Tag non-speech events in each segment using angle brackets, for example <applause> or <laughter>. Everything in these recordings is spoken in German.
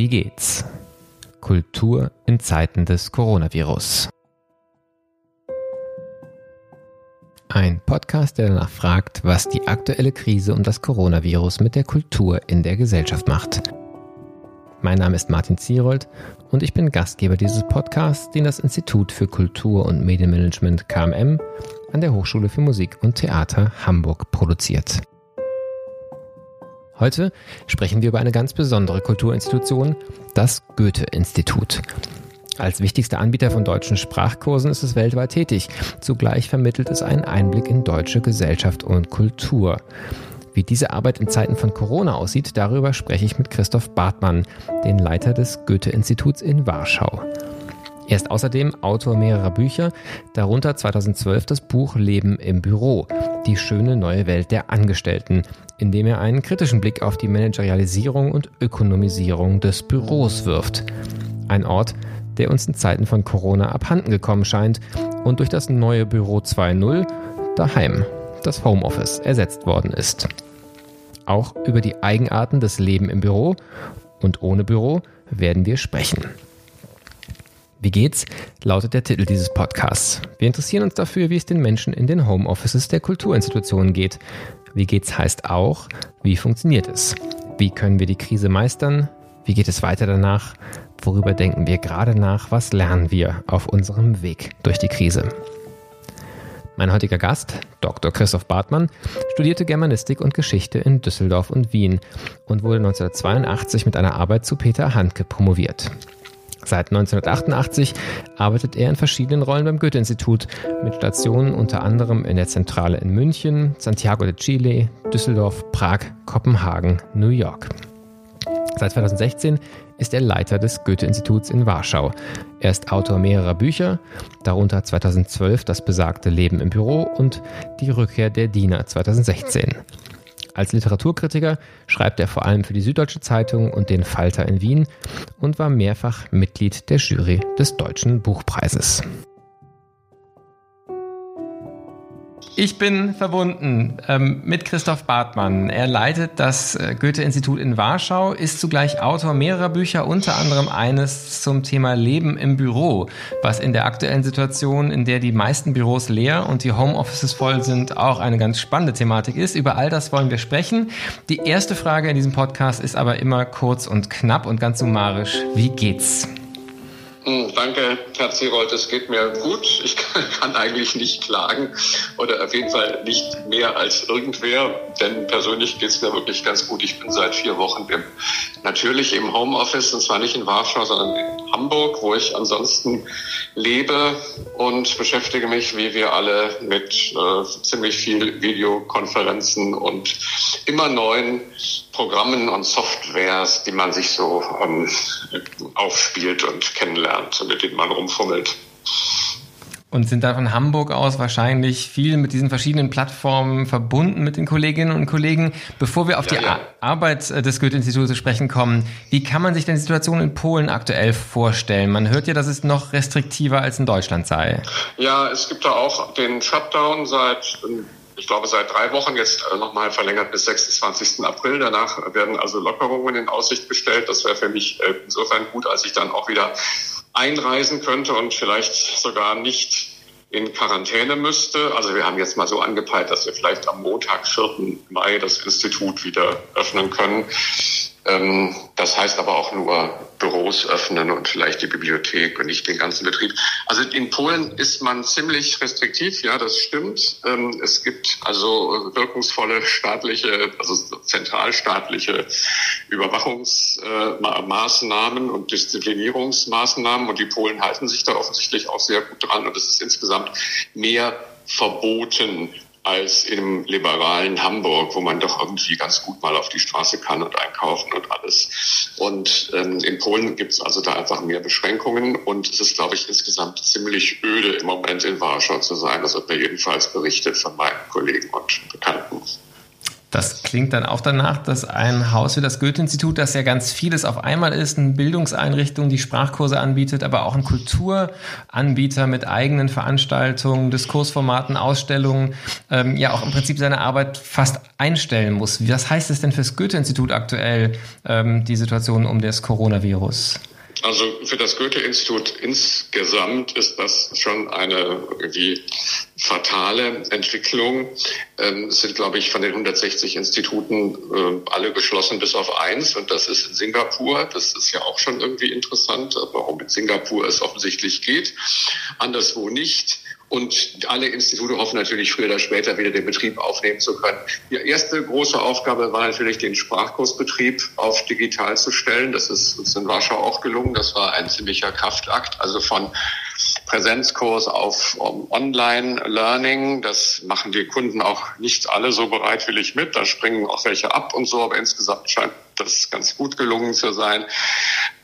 Wie geht's? Kultur in Zeiten des Coronavirus. Ein Podcast, der danach fragt, was die aktuelle Krise und das Coronavirus mit der Kultur in der Gesellschaft macht. Mein Name ist Martin Zierold und ich bin Gastgeber dieses Podcasts, den das Institut für Kultur und Medienmanagement KMM an der Hochschule für Musik und Theater Hamburg produziert. Heute sprechen wir über eine ganz besondere Kulturinstitution, das Goethe-Institut. Als wichtigster Anbieter von deutschen Sprachkursen ist es weltweit tätig. Zugleich vermittelt es einen Einblick in deutsche Gesellschaft und Kultur. Wie diese Arbeit in Zeiten von Corona aussieht, darüber spreche ich mit Christoph Bartmann, den Leiter des Goethe-Instituts in Warschau. Er ist außerdem Autor mehrerer Bücher, darunter 2012 das Buch Leben im Büro, die schöne neue Welt der Angestellten, in dem er einen kritischen Blick auf die Managerialisierung und Ökonomisierung des Büros wirft. Ein Ort, der uns in Zeiten von Corona abhanden gekommen scheint und durch das neue Büro 2.0 daheim, das Homeoffice, ersetzt worden ist. Auch über die Eigenarten des Leben im Büro und ohne Büro werden wir sprechen. Wie geht's? lautet der Titel dieses Podcasts. Wir interessieren uns dafür, wie es den Menschen in den Homeoffices der Kulturinstitutionen geht. Wie geht's heißt auch, wie funktioniert es? Wie können wir die Krise meistern? Wie geht es weiter danach? Worüber denken wir gerade nach? Was lernen wir auf unserem Weg durch die Krise? Mein heutiger Gast, Dr. Christoph Bartmann, studierte Germanistik und Geschichte in Düsseldorf und Wien und wurde 1982 mit einer Arbeit zu Peter Handke promoviert. Seit 1988 arbeitet er in verschiedenen Rollen beim Goethe-Institut mit Stationen unter anderem in der Zentrale in München, Santiago de Chile, Düsseldorf, Prag, Kopenhagen, New York. Seit 2016 ist er Leiter des Goethe-Instituts in Warschau. Er ist Autor mehrerer Bücher, darunter 2012 Das besagte Leben im Büro und Die Rückkehr der Diener 2016. Als Literaturkritiker schreibt er vor allem für die Süddeutsche Zeitung und den Falter in Wien und war mehrfach Mitglied der Jury des Deutschen Buchpreises. Ich bin verbunden ähm, mit Christoph Bartmann. Er leitet das äh, Goethe-Institut in Warschau, ist zugleich Autor mehrerer Bücher, unter anderem eines zum Thema Leben im Büro, was in der aktuellen Situation, in der die meisten Büros leer und die Homeoffices voll sind, auch eine ganz spannende Thematik ist. Über all das wollen wir sprechen. Die erste Frage in diesem Podcast ist aber immer kurz und knapp und ganz summarisch. Wie geht's? Hm, danke, Herr Zerold. Es geht mir gut. Ich <laughs> kann, eigentlich nicht klagen oder auf jeden Fall nicht mehr als irgendwer, denn persönlich geht es mir wirklich ganz gut. Ich bin seit vier Wochen im, natürlich im Homeoffice und zwar nicht in Warschau, sondern in Hamburg, wo ich ansonsten lebe und beschäftige mich, wie wir alle, mit äh, ziemlich viel Videokonferenzen und immer neuen Programmen und Softwares, die man sich so ähm, aufspielt und kennenlernt, mit denen man rumfummelt. Und sind da von Hamburg aus wahrscheinlich viel mit diesen verschiedenen Plattformen verbunden mit den Kolleginnen und Kollegen. Bevor wir auf ja, die ja. Arbeit äh, des Goethe-Instituts zu sprechen kommen, wie kann man sich denn die Situation in Polen aktuell vorstellen? Man hört ja, dass es noch restriktiver als in Deutschland sei. Ja, es gibt da auch den Shutdown seit ich glaube, seit drei Wochen jetzt äh, nochmal verlängert bis 26. April. Danach werden also Lockerungen in Aussicht gestellt. Das wäre für mich äh, insofern gut, als ich dann auch wieder einreisen könnte und vielleicht sogar nicht in Quarantäne müsste. Also wir haben jetzt mal so angepeilt, dass wir vielleicht am Montag, 4. Mai, das Institut wieder öffnen können. Ähm, das heißt aber auch nur Büros öffnen und vielleicht die Bibliothek und nicht den ganzen Betrieb. Also in Polen ist man ziemlich restriktiv, ja, das stimmt. Ähm, es gibt also wirkungsvolle staatliche, also zentralstaatliche Überwachungsmaßnahmen und Disziplinierungsmaßnahmen und die Polen halten sich da offensichtlich auch sehr gut dran und es ist insgesamt mehr verboten als im liberalen Hamburg, wo man doch irgendwie ganz gut mal auf die Straße kann und einkaufen und alles. Und ähm, in Polen gibt es also da einfach mehr Beschränkungen und es ist, glaube ich, insgesamt ziemlich öde im Moment in Warschau zu sein. Das wird mir jedenfalls berichtet von meinen Kollegen und Bekannten. Das klingt dann auch danach, dass ein Haus wie das Goethe-Institut, das ja ganz vieles auf einmal ist, eine Bildungseinrichtung, die Sprachkurse anbietet, aber auch ein Kulturanbieter mit eigenen Veranstaltungen, Diskursformaten, Ausstellungen, ähm, ja auch im Prinzip seine Arbeit fast einstellen muss. Was heißt es denn fürs Goethe-Institut aktuell, ähm, die Situation um das Coronavirus? Also für das Goethe-Institut insgesamt ist das schon eine irgendwie fatale Entwicklung. Ähm, es sind, glaube ich, von den 160 Instituten äh, alle geschlossen bis auf eins und das ist in Singapur. Das ist ja auch schon irgendwie interessant, warum in Singapur es offensichtlich geht, anderswo nicht. Und alle Institute hoffen natürlich früher oder später wieder den Betrieb aufnehmen zu können. Die erste große Aufgabe war natürlich, den Sprachkursbetrieb auf digital zu stellen. Das ist uns in Warschau auch gelungen. Das war ein ziemlicher Kraftakt. Also von Präsenzkurs auf um, Online-Learning. Das machen die Kunden auch nicht alle so bereitwillig mit. Da springen auch welche ab und so. Aber insgesamt scheint das ganz gut gelungen zu sein.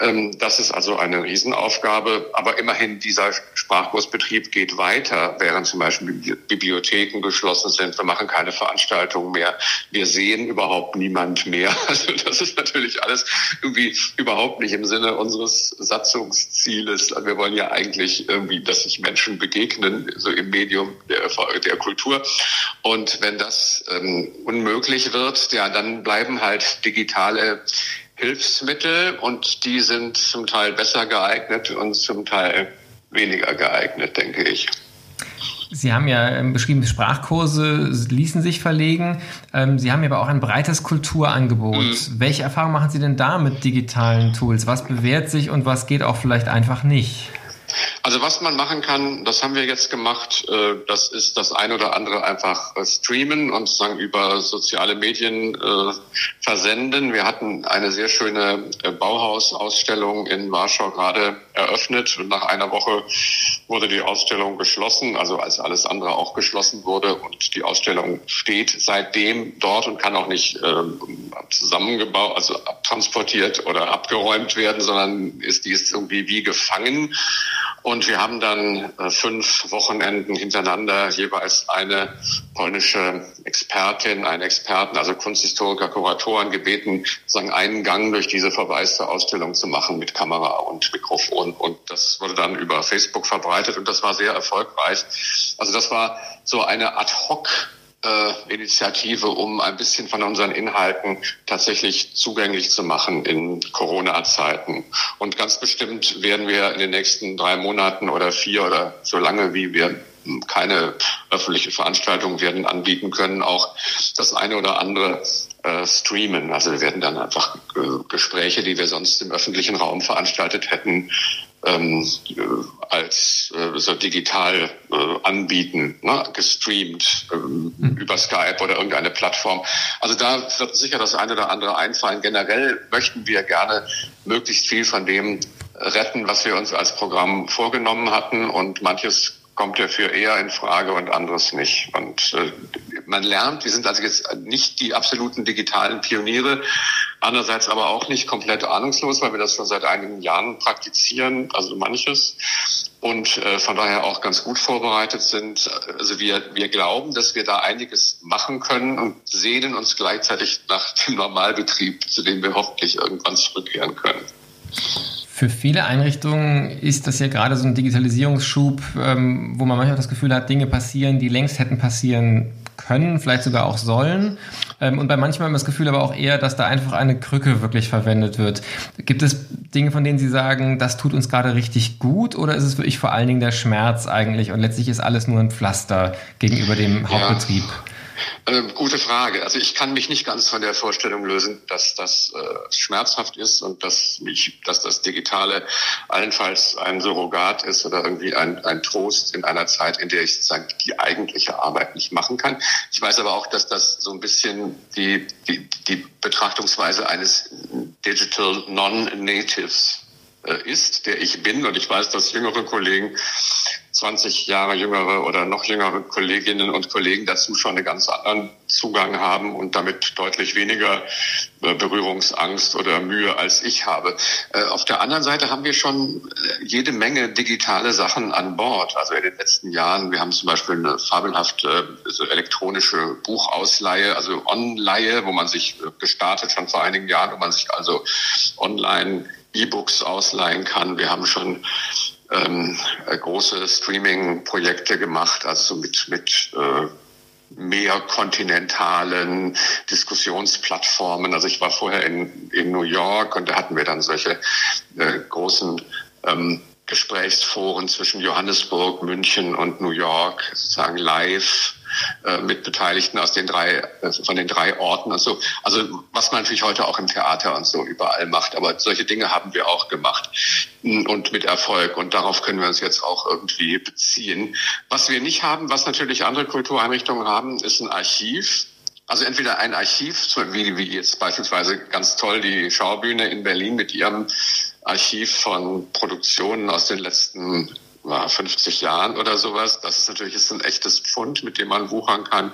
Ähm, das ist also eine Riesenaufgabe. Aber immerhin, dieser Sprachkursbetrieb geht weiter, während zum Beispiel Bibliotheken geschlossen sind. Wir machen keine Veranstaltungen mehr. Wir sehen überhaupt niemand mehr. <laughs> Also das ist natürlich alles irgendwie überhaupt nicht im Sinne unseres Satzungszieles. Wir wollen ja eigentlich irgendwie, dass sich Menschen begegnen, so im Medium der, der Kultur. Und wenn das ähm, unmöglich wird, ja, dann bleiben halt digitale Hilfsmittel und die sind zum Teil besser geeignet und zum Teil weniger geeignet, denke ich. Sie haben ja ähm, beschrieben, Sprachkurse ließen sich verlegen. Ähm, Sie haben aber auch ein breites Kulturangebot. Mhm. Welche Erfahrungen machen Sie denn da mit digitalen Tools? Was bewährt sich und was geht auch vielleicht einfach nicht? Also was man machen kann, das haben wir jetzt gemacht, äh, das ist das ein oder andere einfach äh, streamen und sagen über soziale Medien äh, versenden. Wir hatten eine sehr schöne Bauhausausstellung in Warschau gerade eröffnet und nach einer Woche wurde die Ausstellung geschlossen, also als alles andere auch geschlossen wurde und die Ausstellung steht seitdem dort und kann auch nicht zusammengebaut, also transportiert oder abgeräumt werden, sondern ist die ist irgendwie wie gefangen. Und wir haben dann äh, fünf Wochenenden hintereinander jeweils eine polnische Expertin, einen Experten, also Kunsthistoriker, Kuratoren gebeten, sagen einen Gang durch diese verwaiste Ausstellung zu machen mit Kamera und Mikrofon. Und das wurde dann über Facebook verbreitet und das war sehr erfolgreich. Also das war so eine ad hoc äh, Initiative, um ein bisschen von unseren Inhalten tatsächlich zugänglich zu machen in Corona-Zeiten. Und ganz bestimmt werden wir in den nächsten drei Monaten oder vier oder so lange, wie wir keine öffentliche Veranstaltungen werden anbieten können, auch das eine oder andere äh, streamen. Also wir werden dann einfach äh, Gespräche, die wir sonst im öffentlichen Raum veranstaltet hätten, ähm, als äh, so digital äh, anbieten, ne, gestreamt ähm, mhm. über Skype oder irgendeine Plattform. Also da wird sicher das eine oder andere einfallen. Generell möchten wir gerne möglichst viel von dem retten, was wir uns als Programm vorgenommen hatten und manches kommt dafür eher in Frage und anderes nicht. Und äh, man lernt, wir sind also jetzt nicht die absoluten digitalen Pioniere, andererseits aber auch nicht komplett ahnungslos, weil wir das schon seit einigen Jahren praktizieren, also manches und äh, von daher auch ganz gut vorbereitet sind. Also wir, wir glauben, dass wir da einiges machen können und sehnen uns gleichzeitig nach dem Normalbetrieb, zu dem wir hoffentlich irgendwann zurückkehren können. Für viele Einrichtungen ist das ja gerade so ein Digitalisierungsschub, ähm, wo man manchmal das Gefühl hat, Dinge passieren, die längst hätten passieren können, vielleicht sogar auch sollen. Ähm, und bei manchen das Gefühl aber auch eher, dass da einfach eine Krücke wirklich verwendet wird. Gibt es Dinge, von denen Sie sagen, das tut uns gerade richtig gut oder ist es wirklich vor allen Dingen der Schmerz eigentlich und letztlich ist alles nur ein Pflaster gegenüber dem Hauptbetrieb? Ja. Äh, gute Frage. Also ich kann mich nicht ganz von der Vorstellung lösen, dass das äh, schmerzhaft ist und dass mich, dass das Digitale allenfalls ein Surrogat ist oder irgendwie ein, ein Trost in einer Zeit, in der ich sozusagen die eigentliche Arbeit nicht machen kann. Ich weiß aber auch, dass das so ein bisschen die, die, die Betrachtungsweise eines Digital Non-Natives ist, der ich bin. Und ich weiß, dass jüngere Kollegen 20 Jahre jüngere oder noch jüngere Kolleginnen und Kollegen dazu schon einen ganz anderen Zugang haben und damit deutlich weniger äh, Berührungsangst oder Mühe als ich habe. Äh, auf der anderen Seite haben wir schon äh, jede Menge digitale Sachen an Bord. Also in den letzten Jahren, wir haben zum Beispiel eine fabelhafte elektronische Buchausleihe, also Online, wo man sich gestartet schon vor einigen Jahren, wo man sich also online E-Books ausleihen kann. Wir haben schon ähm, große Streaming-Projekte gemacht, also mit, mit äh, mehr kontinentalen Diskussionsplattformen. Also ich war vorher in, in New York und da hatten wir dann solche äh, großen ähm, Gesprächsforen zwischen Johannesburg, München und New York, sozusagen live äh, mit Beteiligten aus den drei, äh, von den drei Orten und so. Also was man natürlich heute auch im Theater und so überall macht. Aber solche Dinge haben wir auch gemacht und mit Erfolg. Und darauf können wir uns jetzt auch irgendwie beziehen. Was wir nicht haben, was natürlich andere Kultureinrichtungen haben, ist ein Archiv. Also entweder ein Archiv, wie, wie jetzt beispielsweise ganz toll die Schaubühne in Berlin mit ihrem Archiv von Produktionen aus den letzten 50 Jahren oder sowas. Das ist natürlich ist ein echtes Pfund, mit dem man wuchern kann.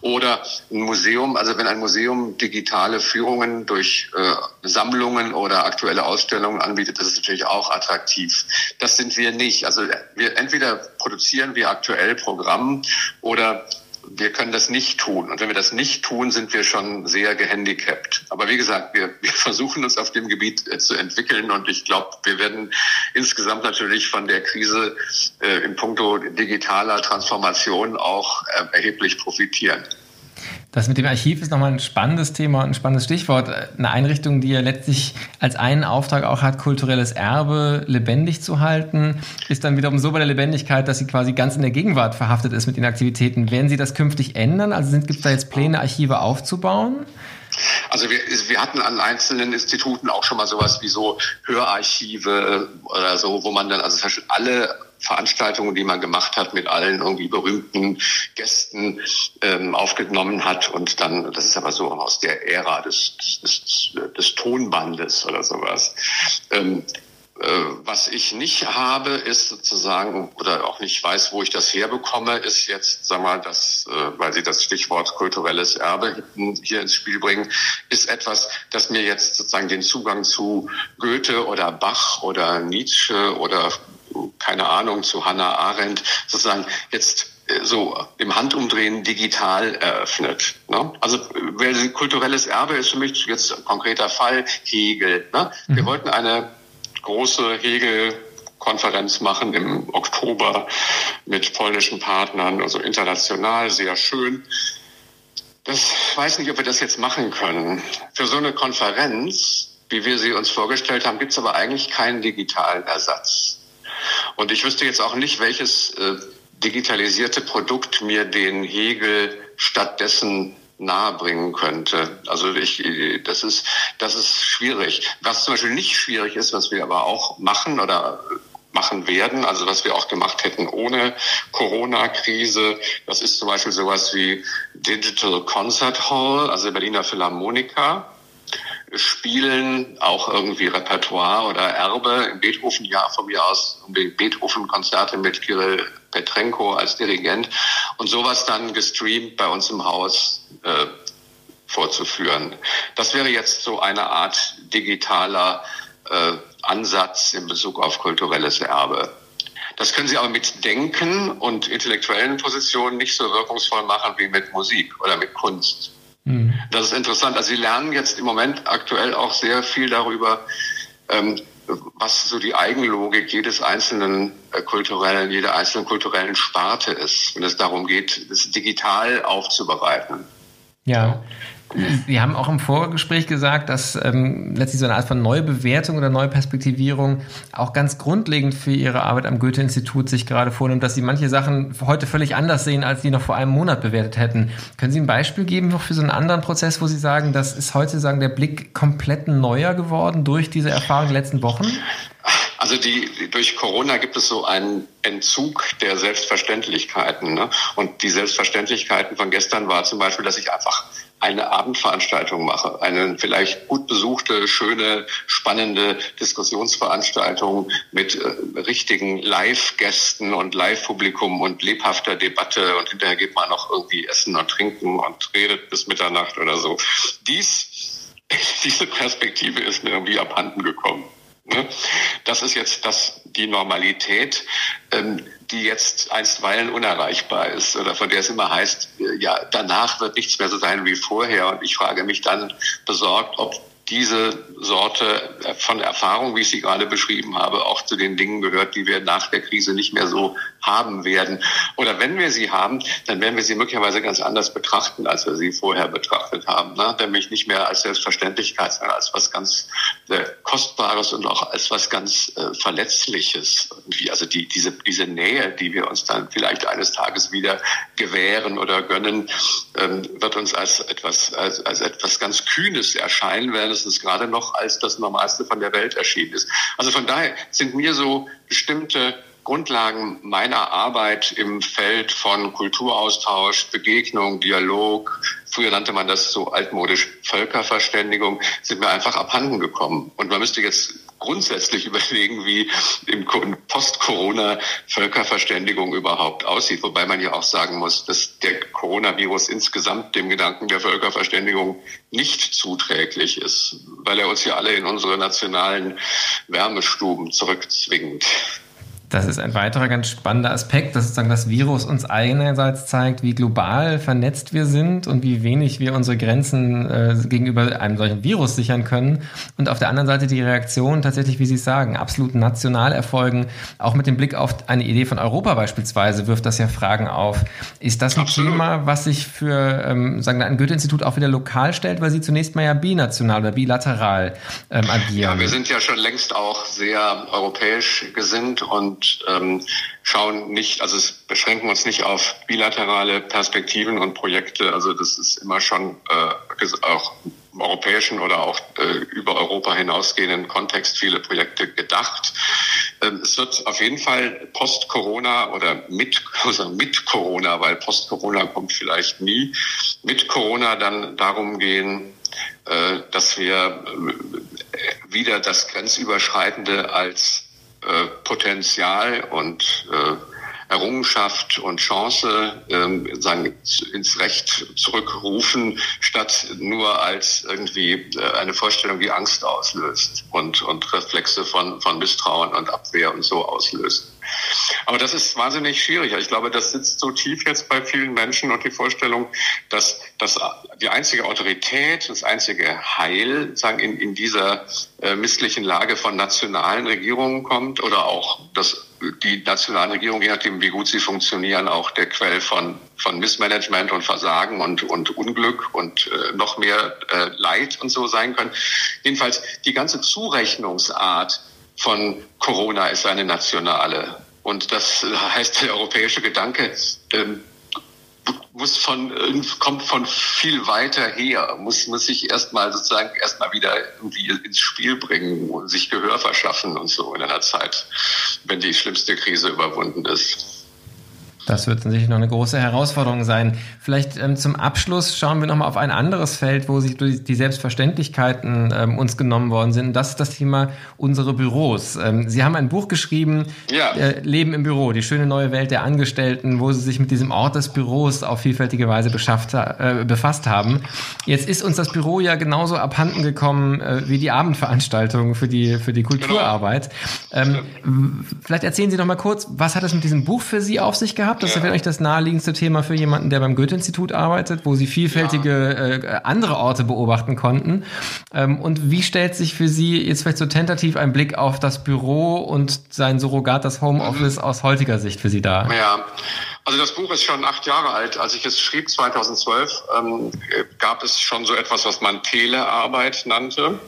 Oder ein Museum, also wenn ein Museum digitale Führungen durch äh, Sammlungen oder aktuelle Ausstellungen anbietet, das ist natürlich auch attraktiv. Das sind wir nicht. Also wir entweder produzieren wir aktuell Programm oder wir können das nicht tun. Und wenn wir das nicht tun, sind wir schon sehr gehandicapt. Aber wie gesagt, wir, <laughs> wir versuchen uns auf dem Gebiet äh, zu entwickeln und ich glaube, wir werden insgesamt natürlich von der Krise äh, in puncto digitaler Transformation auch äh, erheblich profitieren. Das mit dem Archiv ist nochmal ein spannendes Thema und ein spannendes Stichwort. Eine Einrichtung, die ja letztlich als einen Auftrag auch hat, kulturelles Erbe lebendig zu halten, ist dann wiederum so bei der Lebendigkeit, dass sie quasi ganz in der Gegenwart verhaftet ist mit den Aktivitäten. Werden Sie das künftig ändern? Also gibt es da jetzt Pläne, Archive aufzubauen? Also wir, wir hatten an einzelnen Instituten auch schon mal sowas wie so Hörarchive oder so, wo man dann also alle Veranstaltungen, die man gemacht hat, mit allen irgendwie berühmten Gästen ähm, aufgenommen hat und dann, das ist aber so aus der Ära des, des, des Tonbandes oder sowas. Ähm, äh, was ich nicht habe, ist sozusagen, oder auch nicht weiß, wo ich das herbekomme, ist jetzt, sag mal, das, äh, weil Sie das Stichwort kulturelles Erbe hier ins Spiel bringen, ist etwas, das mir jetzt sozusagen den Zugang zu Goethe oder Bach oder Nietzsche oder keine Ahnung, zu Hannah Arendt sozusagen jetzt äh, so im Handumdrehen digital eröffnet. Ne? Also kulturelles Erbe ist für mich jetzt ein konkreter Fall Hegel. Ne? Wir mhm. wollten eine große Hegel-Konferenz machen im Oktober mit polnischen Partnern, also international sehr schön. Das weiß nicht, ob wir das jetzt machen können. Für so eine Konferenz, wie wir sie uns vorgestellt haben, gibt es aber eigentlich keinen digitalen Ersatz. Und ich wüsste jetzt auch nicht, welches äh, digitalisierte Produkt mir den Hegel stattdessen nahebringen könnte. Also ich, das ist, das ist schwierig. Was zum Beispiel nicht schwierig ist, was wir aber auch machen oder machen werden, also was wir auch gemacht hätten ohne Corona-Krise, das ist zum Beispiel sowas wie Digital Concert Hall, also Berliner Philharmoniker spielen auch irgendwie Repertoire oder Erbe im Beethoven-Jahr von mir aus, Beethoven-Konzerte mit Kirill Petrenko als Dirigent und sowas dann gestreamt bei uns im Haus äh, vorzuführen. Das wäre jetzt so eine Art digitaler äh, Ansatz in Bezug auf kulturelles Erbe. Das können Sie aber mit Denken und intellektuellen Positionen nicht so wirkungsvoll machen wie mit Musik oder mit Kunst. Mhm. Das ist interessant. Also Sie lernen jetzt im Moment aktuell auch sehr viel darüber, ähm, was so die Eigenlogik jedes einzelnen äh, kulturellen, jeder einzelnen kulturellen Sparte ist, wenn es darum geht, das digital aufzubereiten. Ja. Sie haben auch im Vorgespräch gesagt, dass ähm, letztlich so eine Art von Neubewertung oder Neuperspektivierung auch ganz grundlegend für Ihre Arbeit am Goethe-Institut sich gerade vornimmt, dass Sie manche Sachen heute völlig anders sehen, als Sie noch vor einem Monat bewertet hätten. Können Sie ein Beispiel geben noch für so einen anderen Prozess, wo Sie sagen, das ist heute sagen der Blick komplett neuer geworden durch diese Erfahrung der letzten Wochen? Also die, durch Corona gibt es so einen Entzug der Selbstverständlichkeiten. Ne? Und die Selbstverständlichkeiten von gestern war zum Beispiel, dass ich einfach eine Abendveranstaltung mache, eine vielleicht gut besuchte, schöne, spannende Diskussionsveranstaltung mit äh, richtigen Live-Gästen und Live-Publikum und lebhafter Debatte und hinterher geht man noch irgendwie essen und trinken und redet bis Mitternacht oder so. Dies, <laughs> diese Perspektive ist mir irgendwie abhanden gekommen. Ne? Das ist jetzt das, die Normalität, ähm, die jetzt einstweilen unerreichbar ist oder von der es immer heißt, äh, ja, danach wird nichts mehr so sein wie vorher. Und ich frage mich dann besorgt, ob diese Sorte von Erfahrung, wie ich sie gerade beschrieben habe, auch zu den Dingen gehört, die wir nach der Krise nicht mehr so haben werden. Oder wenn wir sie haben, dann werden wir sie möglicherweise ganz anders betrachten, als wir sie vorher betrachtet haben. Ne? Nämlich nicht mehr als Selbstverständlichkeit, sondern als was ganz äh, Kostbares und auch als was ganz äh, Verletzliches. Irgendwie. Also die, diese, diese Nähe, die wir uns dann vielleicht eines Tages wieder gewähren oder gönnen, ähm, wird uns als etwas, als, als etwas ganz Kühnes erscheinen, wenn es gerade noch als das Normalste von der Welt erschienen ist. Also von daher sind mir so bestimmte Grundlagen meiner Arbeit im Feld von Kulturaustausch, Begegnung, Dialog, früher nannte man das so altmodisch Völkerverständigung, sind mir einfach abhanden gekommen. Und man müsste jetzt grundsätzlich <laughs> überlegen, wie im Post-Corona Völkerverständigung überhaupt aussieht. Wobei man ja auch sagen muss, dass der Coronavirus insgesamt dem Gedanken der Völkerverständigung nicht zuträglich ist, weil er uns ja alle in unsere nationalen Wärmestuben zurückzwingt. Das ist ein weiterer ganz spannender Aspekt, dass sozusagen das Virus uns einerseits zeigt, wie global vernetzt wir sind und wie wenig wir unsere Grenzen äh, gegenüber einem solchen Virus sichern können. Und auf der anderen Seite die Reaktion tatsächlich, wie Sie sagen, absolut national erfolgen. Auch mit dem Blick auf eine Idee von Europa beispielsweise wirft das ja Fragen auf. Ist das ein absolut. Thema, was sich für ähm, sagen wir, ein Goethe-Institut auch wieder lokal stellt, weil Sie zunächst mal ja binational oder bilateral ähm, agieren? Ja, wir sind ja schon längst auch sehr europäisch gesinnt und und ähm, schauen nicht, also es beschränken uns nicht auf bilaterale Perspektiven und Projekte. Also das ist immer schon äh, auch im europäischen oder auch äh, über Europa hinausgehenden Kontext viele Projekte gedacht. Ähm, es wird auf jeden Fall post-Corona oder mit, <laughs> also mit Corona, weil post-Corona kommt vielleicht nie, mit Corona dann darum gehen, äh, dass wir äh, wieder das Grenzüberschreitende als Potenzial und äh, Errungenschaft und Chance ähm, sagen, ins Recht zurückrufen, statt nur als irgendwie äh, eine Vorstellung, die Angst auslöst und, und Reflexe von, von Misstrauen und Abwehr und so auslöst. Aber das ist wahnsinnig schwierig. Ich glaube, das sitzt so tief jetzt bei vielen Menschen und die Vorstellung, dass, dass die einzige Autorität, das einzige Heil sagen, in, in dieser äh, misslichen Lage von nationalen Regierungen kommt oder auch dass die nationalen Regierungen, je nachdem, wie gut sie funktionieren, auch der Quell von, von Missmanagement und Versagen und, und Unglück und äh, noch mehr äh, Leid und so sein können. Jedenfalls die ganze Zurechnungsart von Corona ist eine nationale. Und das heißt, der europäische Gedanke ähm, muss von, kommt von viel weiter her, muss, muss sich erstmal sozusagen erstmal wieder irgendwie ins Spiel bringen und sich Gehör verschaffen und so in einer Zeit, wenn die schlimmste Krise überwunden ist. Das wird sicherlich noch eine große Herausforderung sein. Vielleicht ähm, zum Abschluss schauen wir nochmal auf ein anderes Feld, wo sich die Selbstverständlichkeiten ähm, uns genommen worden sind. das ist das Thema unsere Büros. Ähm, Sie haben ein Buch geschrieben, ja. äh, Leben im Büro, die schöne neue Welt der Angestellten, wo Sie sich mit diesem Ort des Büros auf vielfältige Weise beschafft, äh, befasst haben. Jetzt ist uns das Büro ja genauso abhanden gekommen äh, wie die Abendveranstaltung für die, für die Kulturarbeit. Genau. Ähm, vielleicht erzählen Sie noch mal kurz, was hat es mit diesem Buch für Sie auf sich gehabt? Gehabt. Das ja. ist vielleicht das naheliegendste Thema für jemanden, der beim Goethe-Institut arbeitet, wo Sie vielfältige ja. äh, andere Orte beobachten konnten. Ähm, und wie stellt sich für Sie jetzt vielleicht so tentativ ein Blick auf das Büro und sein Surrogat, das Homeoffice mhm. aus heutiger Sicht für Sie da? Ja. Also das Buch ist schon acht Jahre alt. Als ich es schrieb, 2012, ähm, gab es schon so etwas, was man Telearbeit nannte.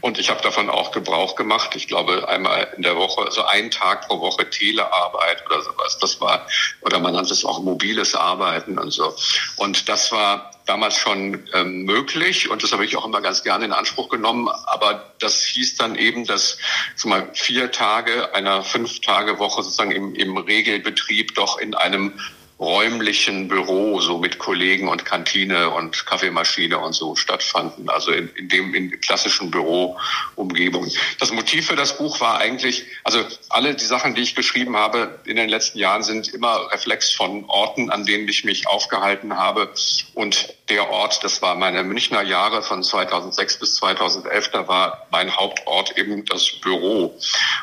Und ich habe davon auch Gebrauch gemacht. Ich glaube, einmal in der Woche, also ein Tag pro Woche Telearbeit oder sowas. Das war, oder man nannte es auch mobiles Arbeiten und so. Und das war damals schon ähm, möglich und das habe ich auch immer ganz gerne in Anspruch genommen. Aber das hieß dann eben, dass sag mal, vier Tage einer Fünf-Tage-Woche sozusagen im, im Regelbetrieb doch in einem räumlichen Büro, so mit Kollegen und Kantine und Kaffeemaschine und so stattfanden, also in, in dem in klassischen Büroumgebungen. Das Motiv für das Buch war eigentlich, also alle die Sachen, die ich geschrieben habe in den letzten Jahren, sind immer Reflex von Orten, an denen ich mich aufgehalten habe. Und der Ort, das war meine Münchner Jahre von 2006 bis 2011, da war mein Hauptort eben das Büro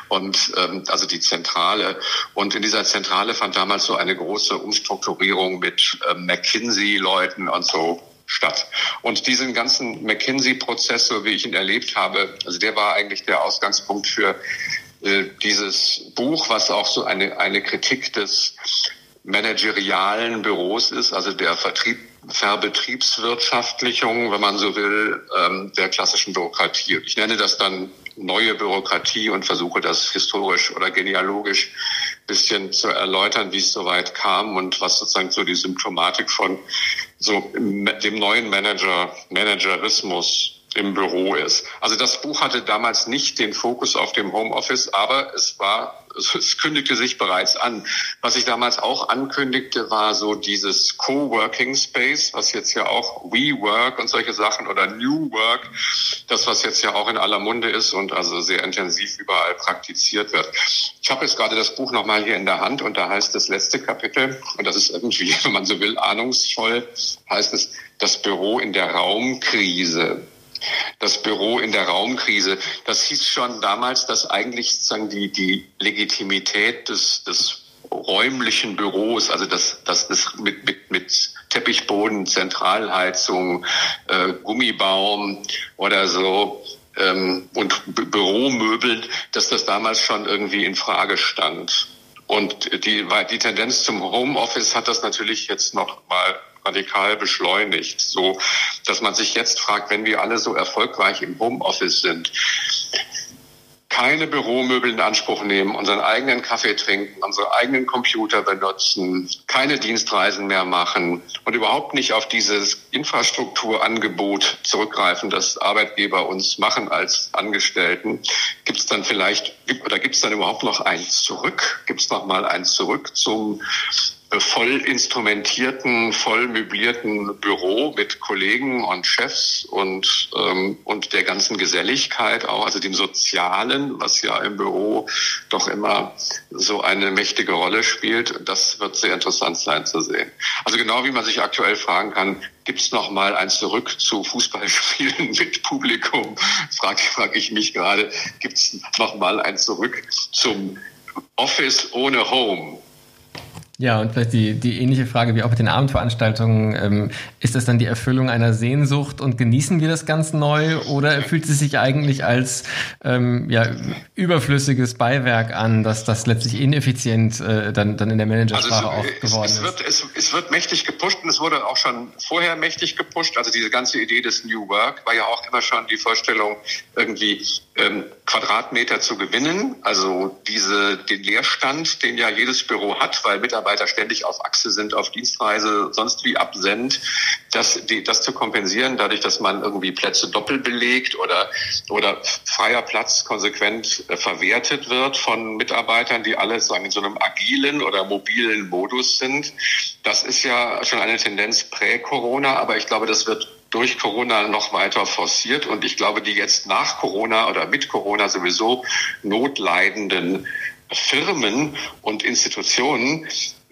und ähm, also die Zentrale. Und in dieser Zentrale fand damals so eine große Umstellung Umstrukturierung mit äh, McKinsey-Leuten und so statt. Und diesen ganzen McKinsey-Prozess, so wie ich ihn erlebt habe, also der war eigentlich der Ausgangspunkt für äh, dieses Buch, was auch so eine, eine Kritik des managerialen Büros ist, also der Vertrieb, Verbetriebswirtschaftlichung, wenn man so will, ähm, der klassischen Bürokratie. Ich nenne das dann neue Bürokratie und versuche das historisch oder genealogisch bisschen zu erläutern, wie es soweit kam und was sozusagen so die Symptomatik von so dem neuen Manager, Managerismus im Büro ist. Also das Buch hatte damals nicht den Fokus auf dem Homeoffice, aber es war, es kündigte sich bereits an. Was ich damals auch ankündigte, war so dieses Coworking Space, was jetzt ja auch WeWork und solche Sachen oder New Work, das was jetzt ja auch in aller Munde ist und also sehr intensiv überall praktiziert wird. Ich habe jetzt gerade das Buch nochmal hier in der Hand und da heißt das letzte Kapitel, und das ist irgendwie, <laughs> wenn man so will, ahnungsvoll, heißt es, das Büro in der Raumkrise das Büro in der Raumkrise. Das hieß schon damals, dass eigentlich sozusagen die, die Legitimität des, des räumlichen Büros, also das, das ist mit, mit, mit Teppichboden, Zentralheizung, äh, Gummibaum oder so ähm, und Büromöbeln, dass das damals schon irgendwie in Frage stand. Und die, die Tendenz zum Homeoffice hat das natürlich jetzt noch mal radikal beschleunigt, so dass man sich jetzt fragt, wenn wir alle so erfolgreich im Homeoffice sind, keine Büromöbel in Anspruch nehmen, unseren eigenen Kaffee trinken, unsere eigenen Computer benutzen, keine Dienstreisen mehr machen und überhaupt nicht auf dieses Infrastrukturangebot zurückgreifen, das Arbeitgeber uns machen als Angestellten, gibt es dann vielleicht oder gibt es dann überhaupt noch eins zurück? Gibt es noch mal eins zurück zum voll instrumentierten, voll möblierten Büro mit Kollegen und Chefs und, ähm, und der ganzen Geselligkeit auch, also dem Sozialen, was ja im Büro doch immer so eine mächtige Rolle spielt. Das wird sehr interessant sein zu sehen. Also genau wie man sich aktuell fragen kann, gibt es noch ein Zurück zu Fußballspielen <laughs> mit Publikum? Frage frag ich mich gerade, gibt es noch ein Zurück zum Office ohne Home? Ja, und vielleicht die, die ähnliche Frage wie auch mit den Abendveranstaltungen. Ähm, ist das dann die Erfüllung einer Sehnsucht und genießen wir das ganz neu oder fühlt es sich eigentlich als ähm, ja, überflüssiges Beiwerk an, dass das letztlich ineffizient äh, dann, dann in der Managersprache also es, auch geworden es, wird, ist? Es, es wird mächtig gepusht und es wurde auch schon vorher mächtig gepusht. Also diese ganze Idee des New Work war ja auch immer schon die Vorstellung, irgendwie ähm, Quadratmeter zu gewinnen. Also diese, den Leerstand, den ja jedes Büro hat, weil Mitarbeiter Mitarbeiter ständig auf Achse sind, auf Dienstreise, sonst wie absent, das, die, das zu kompensieren, dadurch, dass man irgendwie Plätze doppelt belegt oder, oder freier Platz konsequent äh, verwertet wird von Mitarbeitern, die alle sagen, in so einem agilen oder mobilen Modus sind. Das ist ja schon eine Tendenz prä-Corona, aber ich glaube, das wird durch Corona noch weiter forciert. Und ich glaube, die jetzt nach Corona oder mit Corona sowieso notleidenden Firmen und Institutionen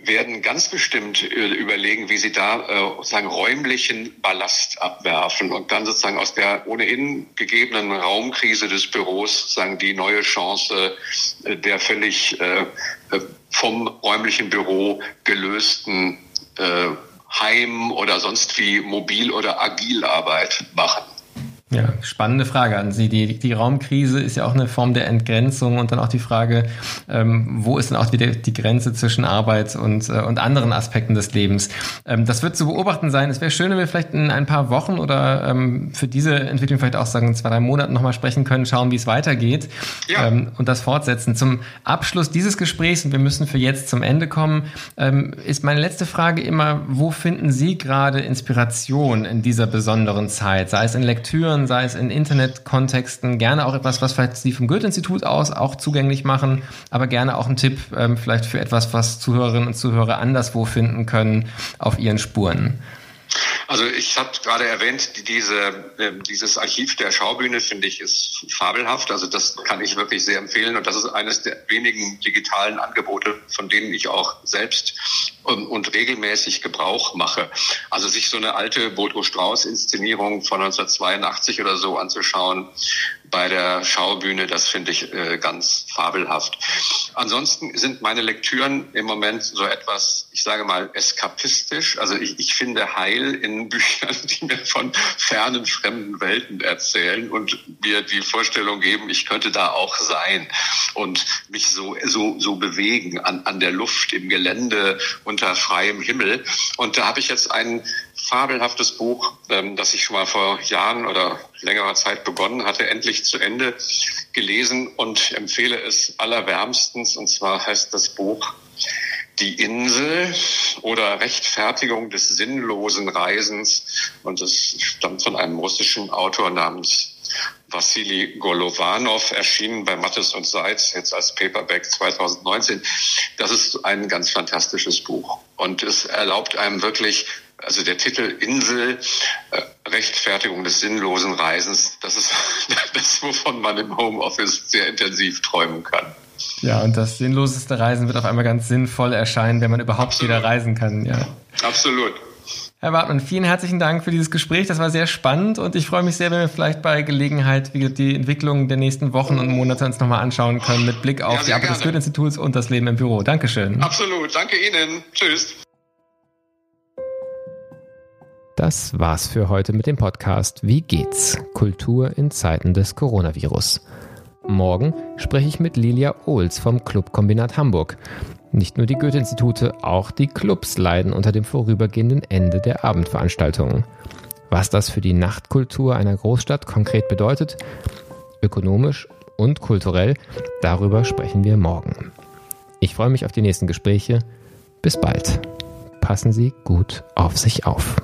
werden ganz bestimmt äh, überlegen, wie sie da äh, sozusagen räumlichen Ballast abwerfen und dann sozusagen aus der ohnehin gegebenen Raumkrise des Büros sozusagen die neue Chance äh, der völlig vom räumlichen Büro gelösten Heim- oder sonst wie Mobil- oder Agilarbeit machen. Ja, spannende Frage an Sie. Die, die Raumkrise ist ja auch eine Form der Entgrenzung und dann auch die Frage, ähm, wo ist denn auch wieder die Grenze zwischen Arbeit und, äh, und anderen Aspekten des Lebens? Ähm, das wird zu beobachten sein. Es wäre schön, wenn wir vielleicht in ein paar Wochen oder ähm, für diese Entwicklung vielleicht auch sagen, in zwei, drei Monaten nochmal sprechen können, schauen, wie es weitergeht ja. ähm, und das fortsetzen. Zum Abschluss dieses Gesprächs, und wir müssen für jetzt zum Ende kommen, ähm, ist meine letzte Frage immer, wo finden Sie gerade Inspiration in dieser besonderen Zeit? Sei es in Lektüren, Büchern, sei es in Internetkontexten, gerne auch etwas, was vielleicht Sie vom Goethe-Institut aus auch zugänglich machen, aber gerne auch ein Tipp ähm, vielleicht für etwas, was Zuhörerinnen und Zuhörer anderswo finden können auf ihren Spuren. Also ich habe gerade erwähnt, diese, äh, dieses Archiv der Schaubühne finde ich ist fabelhaft. Also das kann ich wirklich sehr empfehlen und das ist eines der wenigen digitalen Angebote, von denen ich auch selbst und, und regelmäßig Gebrauch mache. Also sich so eine alte Bodo Strauß Inszenierung von 1982 oder so anzuschauen, bei der Schaubühne, das finde ich äh, ganz fabelhaft. Ansonsten sind meine Lektüren im Moment so etwas, ich sage mal, eskapistisch. Also ich, ich finde Heil in <laughs> Büchern, die mir von fernen, fremden Welten erzählen und mir die Vorstellung geben, ich könnte da auch sein und mich so, so, so bewegen an, an der Luft, im Gelände, unter freiem Himmel. Und da habe ich jetzt einen fabelhaftes Buch, ähm, das ich schon mal vor Jahren oder längerer Zeit begonnen hatte, endlich zu Ende gelesen und empfehle es allerwärmstens. Und zwar heißt das Buch Die Insel oder Rechtfertigung des sinnlosen Reisens. Und es stammt von einem russischen Autor namens Vassili Golovanov, erschienen bei Mattes und Seitz, jetzt als Paperback 2019. Das ist ein ganz fantastisches Buch. Und es erlaubt einem wirklich also der Titel Insel, äh, Rechtfertigung des sinnlosen Reisens, das ist <laughs> das, wovon man im Homeoffice sehr intensiv träumen kann. Ja, und das sinnloseste Reisen wird auf einmal ganz sinnvoll erscheinen, wenn man überhaupt Absolut. wieder reisen kann. Ja. Absolut. Herr Wartmann, vielen herzlichen Dank für dieses Gespräch. Das war sehr spannend und ich freue mich sehr, wenn wir vielleicht bei Gelegenheit die Entwicklung der nächsten Wochen und Monate uns nochmal anschauen können mit Blick auf ja, die Arbeit des Goethe-Instituts und das Leben im Büro. Dankeschön. Absolut. Danke Ihnen. Tschüss. Das war's für heute mit dem Podcast Wie geht's? Kultur in Zeiten des Coronavirus. Morgen spreche ich mit Lilia Ohls vom Clubkombinat Hamburg. Nicht nur die Goethe-Institute, auch die Clubs leiden unter dem vorübergehenden Ende der Abendveranstaltungen. Was das für die Nachtkultur einer Großstadt konkret bedeutet, ökonomisch und kulturell, darüber sprechen wir morgen. Ich freue mich auf die nächsten Gespräche. Bis bald. Passen Sie gut auf sich auf.